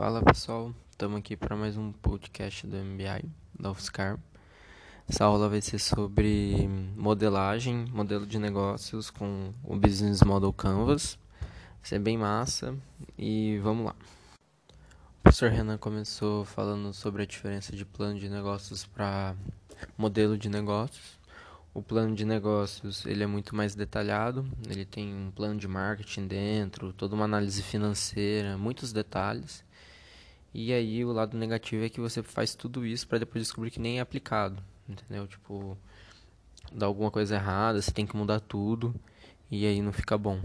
Fala pessoal, estamos aqui para mais um podcast do MBI, da UFSCar. Essa aula vai ser sobre modelagem, modelo de negócios com o Business Model Canvas. Vai ser bem massa e vamos lá. O professor Renan começou falando sobre a diferença de plano de negócios para modelo de negócios. O plano de negócios ele é muito mais detalhado, ele tem um plano de marketing dentro, toda uma análise financeira, muitos detalhes. E aí o lado negativo é que você faz tudo isso para depois descobrir que nem é aplicado, entendeu? Tipo, dá alguma coisa errada, você tem que mudar tudo e aí não fica bom.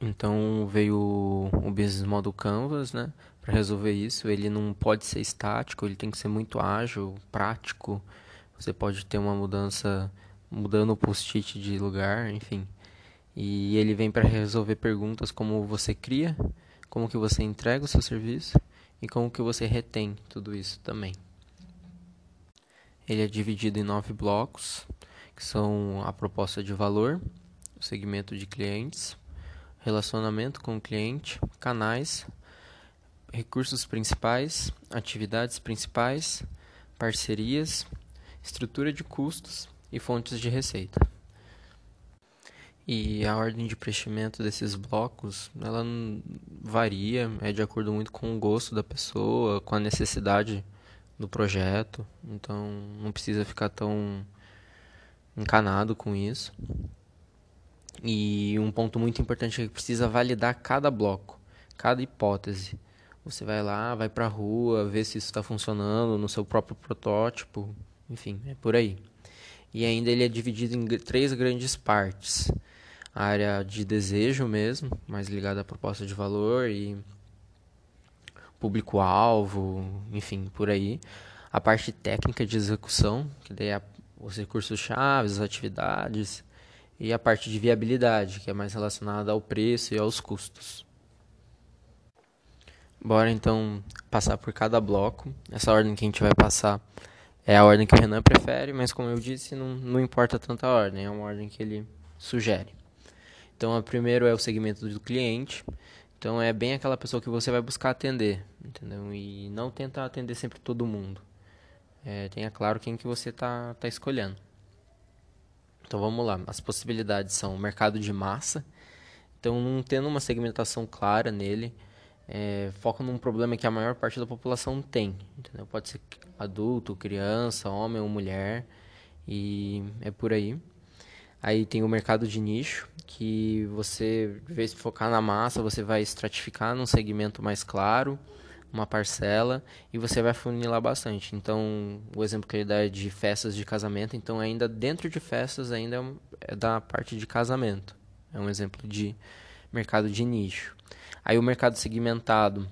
Então veio o Business Model Canvas, né, para resolver isso. Ele não pode ser estático, ele tem que ser muito ágil, prático você pode ter uma mudança mudando o post-it de lugar, enfim. E ele vem para resolver perguntas como você cria, como que você entrega o seu serviço e como que você retém tudo isso também. Ele é dividido em nove blocos, que são a proposta de valor, o segmento de clientes, relacionamento com o cliente, canais, recursos principais, atividades principais, parcerias estrutura de custos e fontes de receita. E a ordem de preenchimento desses blocos, ela varia, é de acordo muito com o gosto da pessoa, com a necessidade do projeto. Então, não precisa ficar tão encanado com isso. E um ponto muito importante é que precisa validar cada bloco, cada hipótese. Você vai lá, vai para a rua, vê se isso está funcionando no seu próprio protótipo, enfim, é por aí. E ainda ele é dividido em três grandes partes. A área de desejo mesmo, mais ligada à proposta de valor e público-alvo, enfim, por aí. A parte técnica de execução, que daí é os recursos-chave, as atividades. E a parte de viabilidade, que é mais relacionada ao preço e aos custos. Bora então passar por cada bloco. Essa ordem que a gente vai passar é a ordem que o Renan prefere, mas como eu disse, não, não importa tanta ordem, é uma ordem que ele sugere. Então, o primeiro é o segmento do cliente. Então, é bem aquela pessoa que você vai buscar atender, entendeu? E não tenta atender sempre todo mundo. É, tenha claro quem que você está tá escolhendo. Então, vamos lá. As possibilidades são mercado de massa. Então, não tendo uma segmentação clara nele, é, foca num problema que a maior parte da população tem. Entendeu? Pode ser adulto, criança, homem ou mulher, e é por aí. Aí tem o mercado de nicho, que você, em vez de focar na massa, você vai estratificar num segmento mais claro, uma parcela, e você vai funilar bastante. Então, o exemplo que ele dá é de festas de casamento, então ainda dentro de festas ainda é da parte de casamento. É um exemplo de mercado de nicho. Aí o mercado segmentado,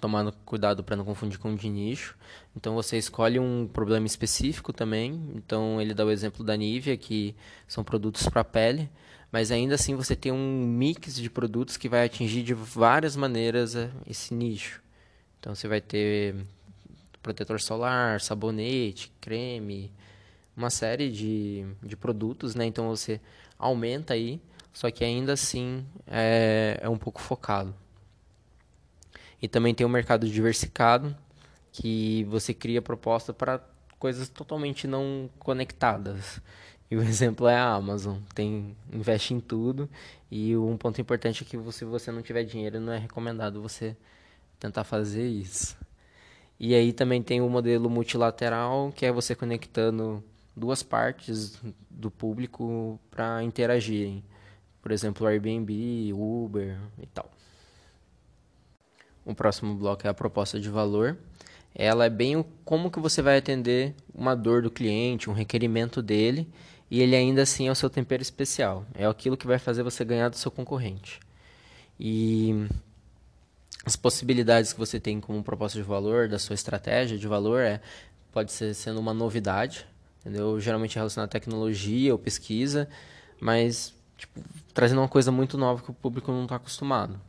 tomando cuidado para não confundir com de nicho. Então você escolhe um problema específico também. Então ele dá o exemplo da Nivea, que são produtos para pele, mas ainda assim você tem um mix de produtos que vai atingir de várias maneiras eh, esse nicho. Então você vai ter protetor solar, sabonete, creme, uma série de, de produtos, né? Então você aumenta aí só que ainda assim é, é um pouco focado. E também tem o mercado diversificado, que você cria proposta para coisas totalmente não conectadas. E o exemplo é a Amazon, tem investe em tudo e um ponto importante é que se você não tiver dinheiro, não é recomendado você tentar fazer isso. E aí também tem o modelo multilateral, que é você conectando duas partes do público para interagirem por exemplo, Airbnb, Uber e tal. O próximo bloco é a proposta de valor. Ela é bem como que você vai atender uma dor do cliente, um requerimento dele, e ele ainda assim é o seu tempero especial. É aquilo que vai fazer você ganhar do seu concorrente. E as possibilidades que você tem como proposta de valor, da sua estratégia de valor, é pode ser sendo uma novidade, entendeu? Geralmente relacionado à tecnologia ou pesquisa, mas tipo, trazendo uma coisa muito nova que o público não está acostumado.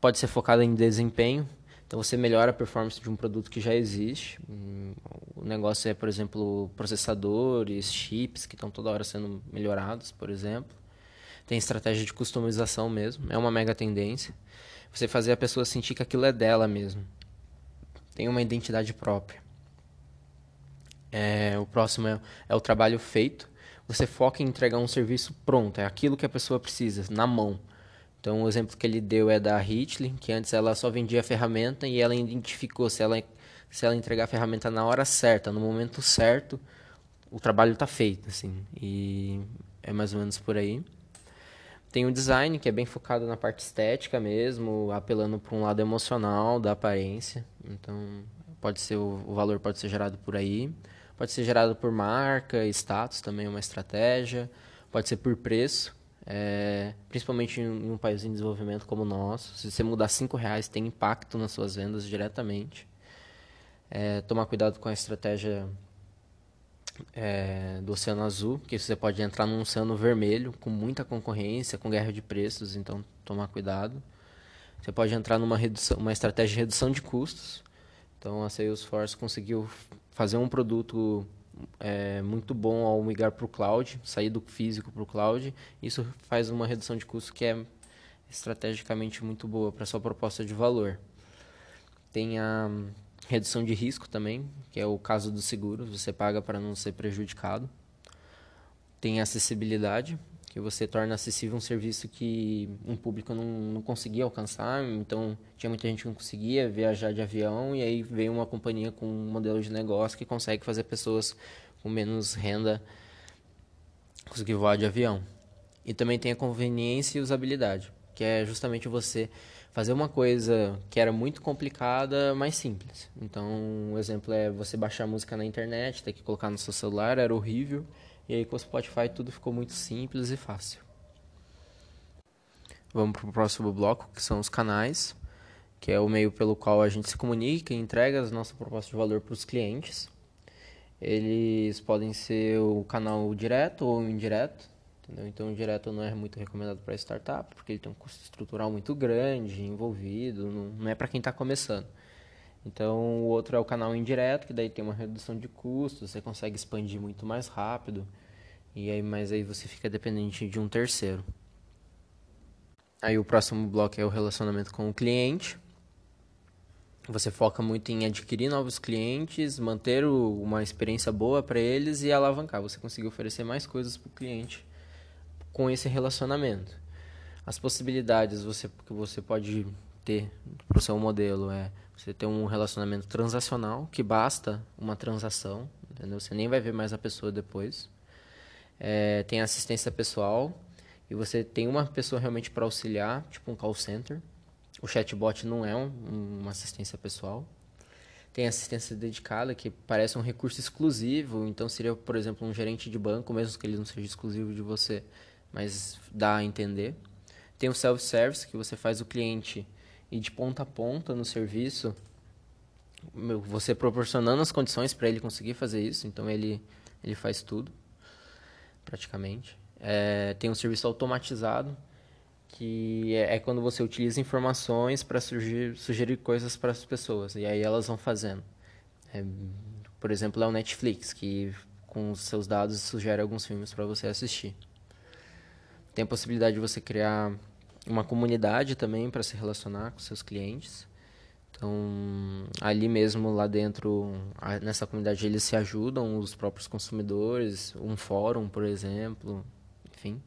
Pode ser focado em desempenho, então você melhora a performance de um produto que já existe. Hum, o negócio é, por exemplo, processadores, chips que estão toda hora sendo melhorados, por exemplo. Tem estratégia de customização mesmo, é uma mega tendência. você fazer a pessoa sentir que aquilo é dela mesmo. Tem uma identidade própria. É, o próximo é, é o trabalho feito. Você foca em entregar um serviço pronto, é aquilo que a pessoa precisa, na mão. Então, o exemplo que ele deu é da Hitler, que antes ela só vendia a ferramenta e ela identificou se ela, se ela entregar a ferramenta na hora certa, no momento certo, o trabalho está feito, assim. E é mais ou menos por aí. Tem o design, que é bem focado na parte estética mesmo, apelando para um lado emocional da aparência. Então, pode ser o valor pode ser gerado por aí. Pode ser gerado por marca, status também é uma estratégia. Pode ser por preço, é, principalmente em, um país em desenvolvimento como o nosso. Se você mudar cinco reais, tem impacto nas suas vendas diretamente. É, tomar cuidado com a estratégia é, do Oceano Azul, que você pode entrar num oceano vermelho com muita concorrência, com guerra de preços, então tomar cuidado. Você pode entrar numa redução, uma estratégia de redução de custos. Então a Salesforce conseguiu fazer um produto é, muito bom ao migrar para o cloud, sair do físico para o cloud. Isso faz uma redução de custo que é estrategicamente muito boa para sua proposta de valor. Tem a redução de risco também, que é o caso do seguro, você paga para não ser prejudicado. Tem acessibilidade, que você torna acessível um serviço que um público não, não conseguia alcançar. Então, tinha muita gente que não conseguia viajar de avião, e aí veio uma companhia com um modelo de negócio que consegue fazer pessoas com menos renda conseguir voar de avião. E também tem a conveniência e usabilidade, que é justamente você fazer uma coisa que era muito complicada mais simples. Então, um exemplo é você baixar música na internet, ter que colocar no seu celular, era horrível. E aí com o Spotify tudo ficou muito simples e fácil. Vamos para o próximo bloco, que são os canais, que é o meio pelo qual a gente se comunica e entrega as nossas propostas de valor para os clientes. Eles podem ser o canal direto ou indireto. Entendeu? Então, o direto não é muito recomendado para startup, porque ele tem um custo estrutural muito grande envolvido, não, é para quem está começando. Então, o outro é o canal indireto, que daí tem uma redução de custos, você consegue expandir muito mais rápido, e aí, mas aí você fica dependente de um terceiro. Aí o próximo bloco é o relacionamento com o cliente. Você foca muito em adquirir novos clientes, manter uma experiência boa para eles e alavancar. Você conseguir oferecer mais coisas para o cliente com esse relacionamento. As possibilidades você, que você pode ter para o seu modelo é você ter um relacionamento transacional, que basta uma transação, entendeu? Você nem vai ver mais a pessoa depois. É, tem assistência pessoal, e você tem uma pessoa realmente para auxiliar, tipo um call center. O chatbot não é um, uma assistência pessoal. Tem assistência dedicada, que parece um recurso exclusivo, então seria, por exemplo, um gerente de banco, mesmo que ele não seja exclusivo de você mas dá a entender. Tem o self-service, que você faz o cliente ir de ponta a ponta no serviço, você proporcionando as condições para ele conseguir fazer isso, então ele, ele faz tudo, praticamente. É, tem um serviço automatizado, que é, é quando você utiliza informações para sugerir, sugerir coisas para as pessoas, e aí elas vão fazendo. É, por exemplo, é o Netflix, que com os seus dados sugere alguns filmes para você assistir. Tem a possibilidade de você criar uma comunidade também para se relacionar com seus clientes. Então, ali mesmo, lá dentro, nessa comunidade, eles se ajudam, os próprios consumidores, um fórum, por exemplo, enfim.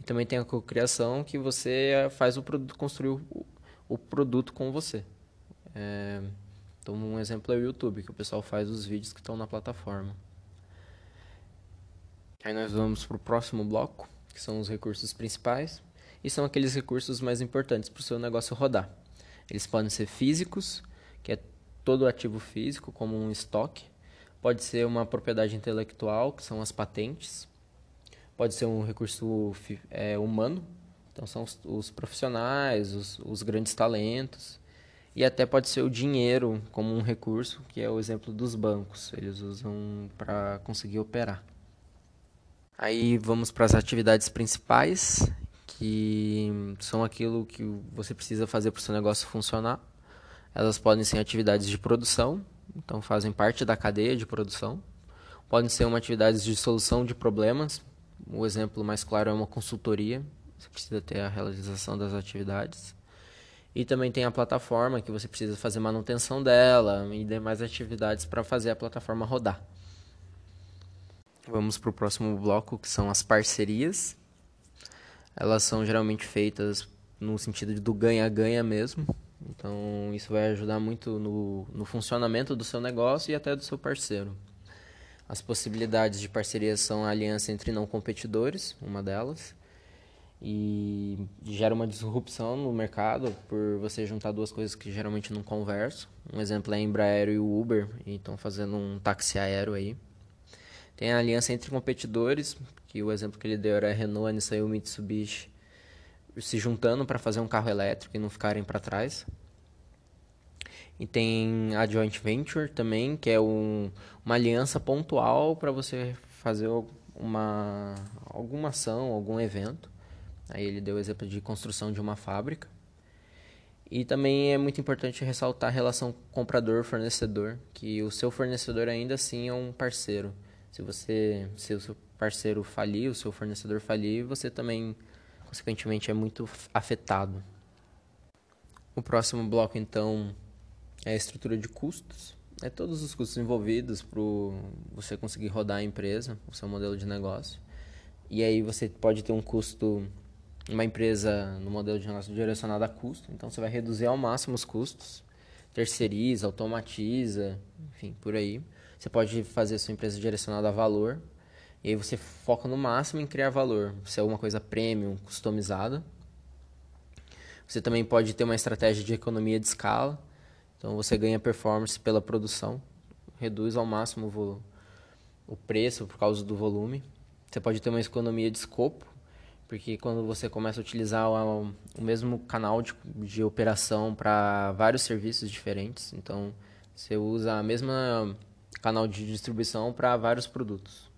E também tem a cocriação que você faz o produto, construir o, o produto com você. É, então, um exemplo é o YouTube, que o pessoal faz os vídeos que estão na plataforma. Aí nós vamos para o próximo bloco que são os recursos principais, e são aqueles recursos mais importantes para o seu negócio rodar. Eles podem ser físicos, que é todo ativo físico, como um estoque. Pode ser uma propriedade intelectual, que são as patentes. Pode ser um recurso é, humano, então são os, os profissionais, os, os grandes talentos. E até pode ser o dinheiro como um recurso, que é o exemplo dos bancos. Eles usam para conseguir operar. Aí vamos para as atividades principais, que são aquilo que você precisa fazer para o seu negócio funcionar. Elas podem ser atividades de produção, então fazem parte da cadeia de produção. Podem ser uma atividade de solução de problemas. O exemplo mais claro é uma consultoria. Você precisa ter a realização das atividades. E também tem a plataforma que você precisa fazer manutenção dela e demais atividades para fazer a plataforma rodar. Vamos para o próximo bloco, que são as parcerias. Elas são geralmente feitas no sentido do ganha-ganha mesmo. Então, isso vai ajudar muito no, no funcionamento do seu negócio e até do seu parceiro. As possibilidades de parceria são a aliança entre não competidores, uma delas, e gera uma disrupção no mercado por você juntar duas coisas que geralmente não conversam. Um exemplo é a Embraer e o Uber, e estão fazendo um táxi aéreo aí. Tem a aliança entre competidores, que o exemplo que ele deu era a Renault, a Nissan e o Mitsubishi se juntando para fazer um carro elétrico e não ficarem para trás. E tem a joint venture também, que é um, uma aliança pontual para você fazer uma alguma ação, algum evento. Aí ele deu o exemplo de construção de uma fábrica. E também é muito importante ressaltar a relação comprador-fornecedor, que o seu fornecedor ainda assim é um parceiro. Se você, se o seu parceiro falir, o seu fornecedor falir, você também consequentemente é muito afetado. O próximo bloco então é a estrutura de custos. É todos os custos envolvidos para você conseguir rodar a empresa, o seu modelo de negócio. E aí você pode ter um custo uma empresa no modelo de negócio direcionado a custo, então você vai reduzir ao máximo os custos, terceiriza, automatiza, enfim, por aí. Você pode fazer sua empresa direcionada a valor, e aí você foca no máximo em criar valor, se é alguma coisa premium, customizada. Você também pode ter uma estratégia de economia de escala, então você ganha performance pela produção, reduz ao máximo o, o preço por causa do volume. Você pode ter uma economia de escopo, porque quando você começa a utilizar o, o mesmo canal de, de operação para vários serviços diferentes, então você usa a mesma canal de distribuição para vários produtos.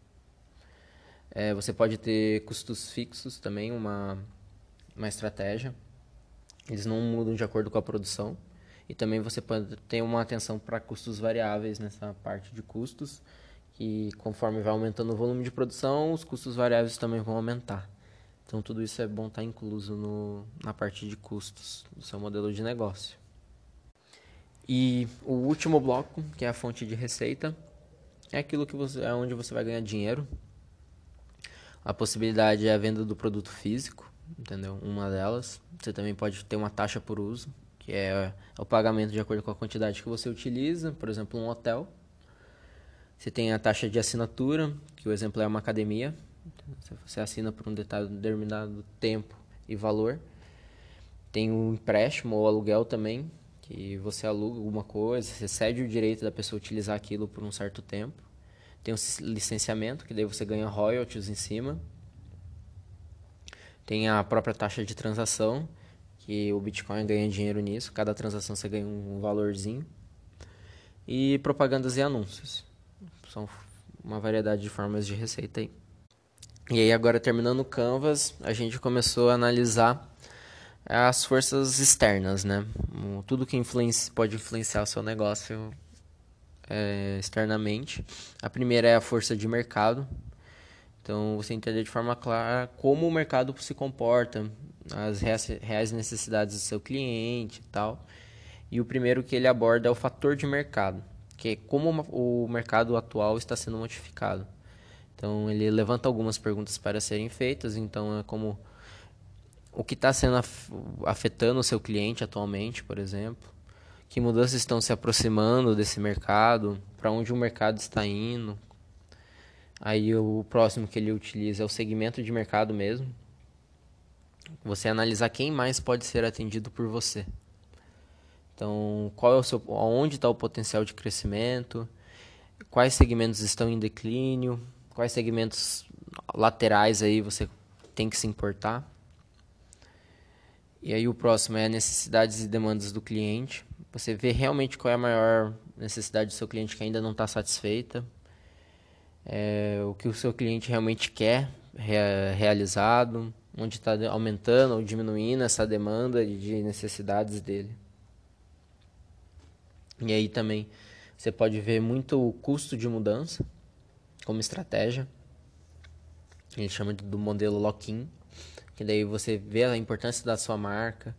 É, você pode ter custos fixos também, uma, uma estratégia. Eles não mudam de acordo com a produção. E também você pode ter uma atenção para custos variáveis nessa parte de custos, que conforme vai aumentando o volume de produção, os custos variáveis também vão aumentar. Então tudo isso é bom estar tá incluso no, na parte de custos do seu modelo de negócio. E o último bloco, que é a fonte de receita, é aquilo que você, é onde você vai ganhar dinheiro. A possibilidade é a venda do produto físico, entendeu? Uma delas. Você também pode ter uma taxa por uso, que é, o pagamento de acordo com a quantidade que você utiliza, por exemplo, um hotel. Você tem a taxa de assinatura, que o exemplo é uma academia, você assina por um determinado tempo e valor. Tem o empréstimo ou aluguel também, que você aluga alguma coisa, você cede o direito da pessoa utilizar aquilo por um certo tempo. Tem o licenciamento, que daí você ganha royalties em cima. Tem a própria taxa de transação, que o Bitcoin ganha dinheiro nisso. Cada transação você ganha um valorzinho. E propagandas e anúncios. São uma variedade de formas de receita aí. E aí agora terminando o Canvas, a gente começou a analisar as forças externas, né? Tudo que influencia, pode influenciar o seu negócio é, externamente. A primeira é a força de mercado. Então você entender de forma clara como o mercado se comporta, as reais necessidades do seu cliente e tal. E o primeiro que ele aborda é o fator de mercado, que é como o mercado atual está sendo modificado. Então ele levanta algumas perguntas para serem feitas. Então é como o que está sendo afetando o seu cliente atualmente, por exemplo, que mudanças estão se aproximando desse mercado, para onde o mercado está indo. Aí o próximo que ele utiliza é o segmento de mercado mesmo. Você analisar quem mais pode ser atendido por você. Então, qual é o seu, onde está o potencial de crescimento? Quais segmentos estão em declínio? Quais segmentos laterais aí você tem que se importar. E aí o próximo é necessidades e demandas do cliente. Você vê realmente qual é a maior necessidade do seu cliente que ainda não está satisfeita. É, o que o seu cliente realmente quer realizado, onde está aumentando ou diminuindo essa demanda de necessidades dele. E aí também você pode ver muito o custo de mudança como estratégia. Ele chama do modelo lock-in, que daí você vê a importância da sua marca,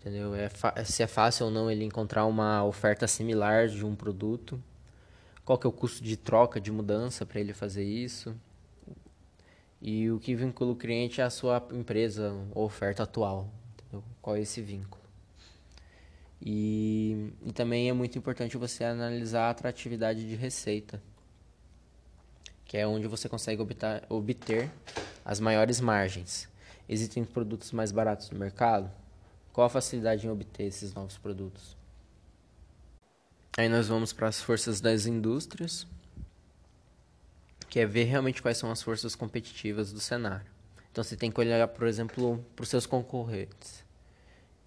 entendeu? É se é fácil ou não ele encontrar uma oferta similar de um produto, qual que é o custo de troca, de mudança para ele fazer isso, e o que vincula o cliente à sua empresa ou oferta atual, entendeu? qual é esse vínculo. E, e também é muito importante você analisar a atratividade de receita, que é onde você consegue obter, obter as maiores margens. Existem produtos mais baratos no mercado? Qual a facilidade em obter esses novos produtos? Aí nós vamos para as forças das indústrias, que é ver realmente quais são as forças competitivas do cenário. Então você tem que olhar, por exemplo, para os seus concorrentes.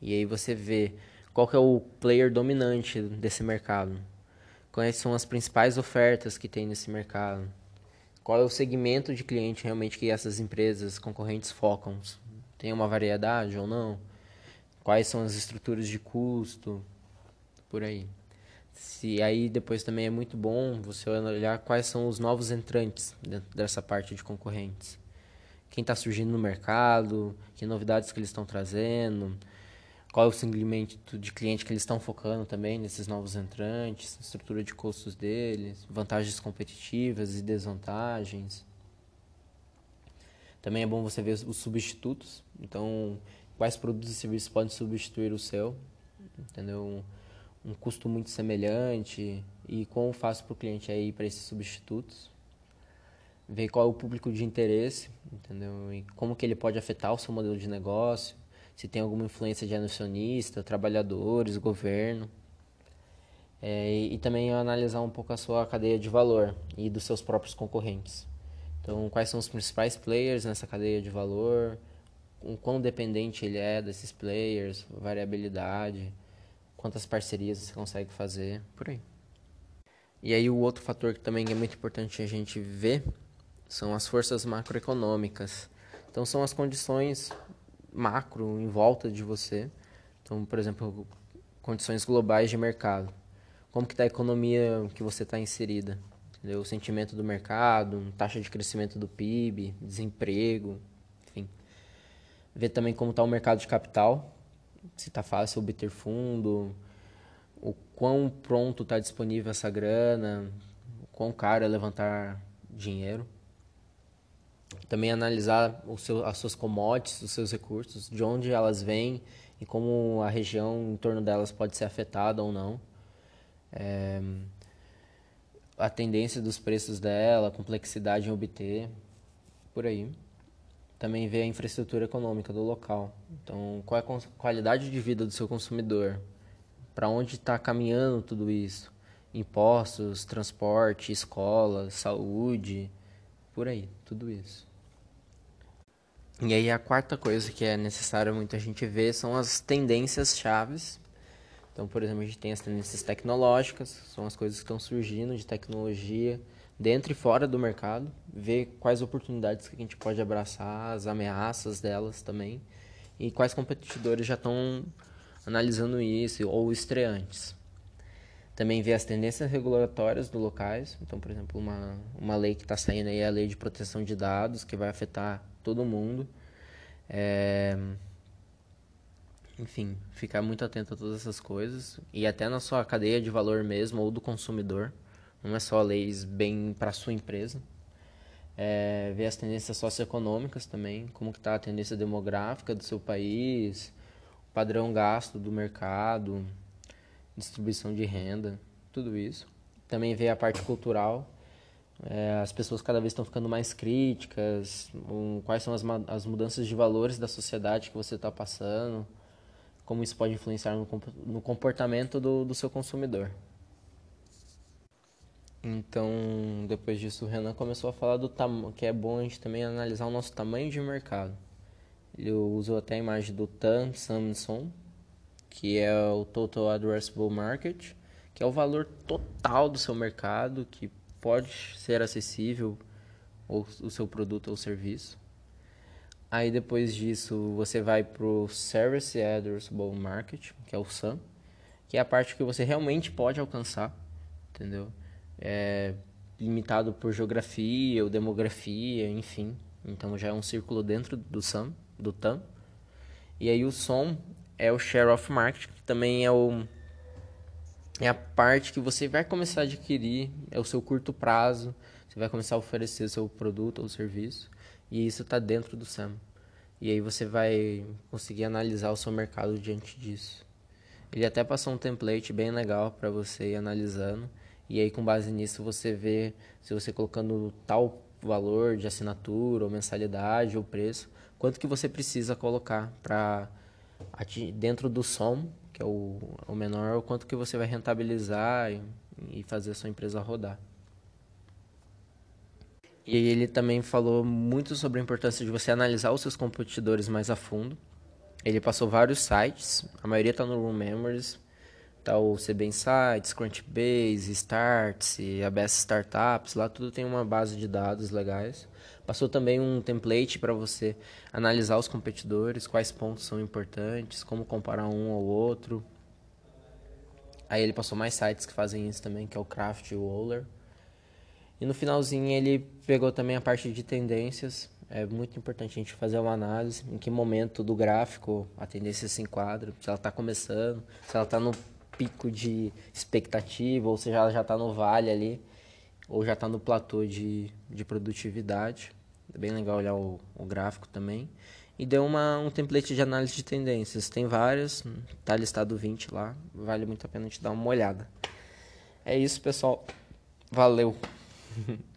E aí você vê qual é o player dominante desse mercado. Quais são as principais ofertas que tem nesse mercado. Qual é o segmento de cliente realmente que essas empresas concorrentes focam. Tem uma variedade ou não? quais são as estruturas de custo, por aí. Se aí depois também é muito bom você olhar quais são os novos entrantes dentro dessa parte de concorrentes. Quem está surgindo no mercado, que novidades que eles estão trazendo, qual é o segmento de cliente que eles estão focando também nesses novos entrantes, estrutura de custos deles, vantagens competitivas e desvantagens. Também é bom você ver os substitutos. Então, quais produtos e serviços podem substituir o seu, entendeu? Um, custo muito semelhante e quão fácil para o cliente é ir para esses substitutos. Ver qual é o público de interesse, entendeu? E como que ele pode afetar o seu modelo de negócio, se tem alguma influência de acionista, trabalhadores, governo. É, e, e também analisar um pouco a sua cadeia de valor e dos seus próprios concorrentes. Então, quais são os principais players nessa cadeia de valor, o quão dependente ele é desses players, variabilidade, quantas parcerias você consegue fazer, por aí. E aí o outro fator que também é muito importante a gente ver são as forças macroeconômicas. Então são as condições macro em volta de você. Então, por exemplo, condições globais de mercado. Como que está a economia que você está inserida? Entendeu? O sentimento do mercado, taxa de crescimento do PIB, desemprego, ver também como está o mercado de capital, se está fácil obter fundo, o quão pronto está disponível essa grana, o quão caro é levantar dinheiro. Também analisar o seu, as suas commodities, os seus recursos, de onde elas vêm e como a região em torno delas pode ser afetada ou não. É, a tendência dos preços dela, a complexidade em obter, por aí também vê a infraestrutura econômica do local. Então, qual é a qualidade de vida do seu consumidor? Para onde está caminhando tudo isso? Impostos, transporte, escola, saúde, por aí, tudo isso. E aí a quarta coisa que é necessária muita gente ver são as tendências chaves. Então, por exemplo, a gente tem as tendências tecnológicas, são as coisas que estão surgindo de tecnologia, dentro e fora do mercado, ver quais oportunidades que a gente pode abraçar, as ameaças delas também, e quais competidores já estão analisando isso, ou estreantes. Também ver as tendências regulatórias do locais, então, por exemplo, uma, uma lei que está saindo aí é a lei de proteção de dados, que vai afetar todo mundo. É... Enfim, ficar muito atento a todas essas coisas, e até na sua cadeia de valor mesmo, ou do consumidor, não é só leis bem para sua empresa. É, ver as tendências socioeconômicas também, como que está a tendência demográfica do seu país, o padrão gasto do mercado, distribuição de renda, tudo isso. Também ver a parte cultural, é, as pessoas cada vez estão ficando mais críticas, um, quais são as, as mudanças de valores da sociedade que você está passando, como isso pode influenciar no, no comportamento do, do seu consumidor. Então, depois disso, o Renan começou a falar do que é bom a gente também analisar o nosso tamanho de mercado. Ele usou até a imagem do TAM Samsung, que é o Total Addressable Market, que é o valor total do seu mercado, que pode ser acessível ou o seu produto ou serviço. Aí depois disso você vai para o Service Addressable Market, que é o SAM, que é a parte que você realmente pode alcançar, entendeu? é, limitado por geografia ou demografia, enfim. Então já é um círculo dentro do SAM, do TAM. E aí o som é o Share of Market, que também é o é a parte que você vai começar a adquirir, é o seu curto prazo, você vai começar a oferecer seu produto ou serviço, e isso está dentro do SAM. E aí você vai conseguir analisar o seu mercado diante disso. Ele até passou um template bem legal para você ir analisando, e aí com base nisso você vê se você colocando tal valor de assinatura ou mensalidade ou preço, quanto que você precisa colocar para dentro do som que é o, o menor, o quanto que você vai rentabilizar e, e fazer a sua empresa rodar. E ele também falou muito sobre a importância de você analisar os seus competidores mais a fundo. Ele passou vários sites, a maioria está no Room Memories, tá o CB Insights, Crunchbase, Starts, a Best Startups, lá tudo tem uma base de dados legais. Passou também um template para você analisar os competidores, quais pontos são importantes, como comparar um ao outro. Aí ele passou mais sites que fazem isso também, que é o Craft e o. E no finalzinho ele pegou também a parte de tendências. É muito importante a gente fazer uma análise em que momento do gráfico a tendência se enquadra, se ela está começando, se ela está no pico de expectativa ou se ela já está no vale ali ou já está no platô de, de produtividade. É bem legal olhar o, o gráfico também. E deu uma, um template de análise de tendências. Tem várias, tá listado 20 lá. Vale muito a pena te dar uma olhada. É isso, pessoal. Valeu!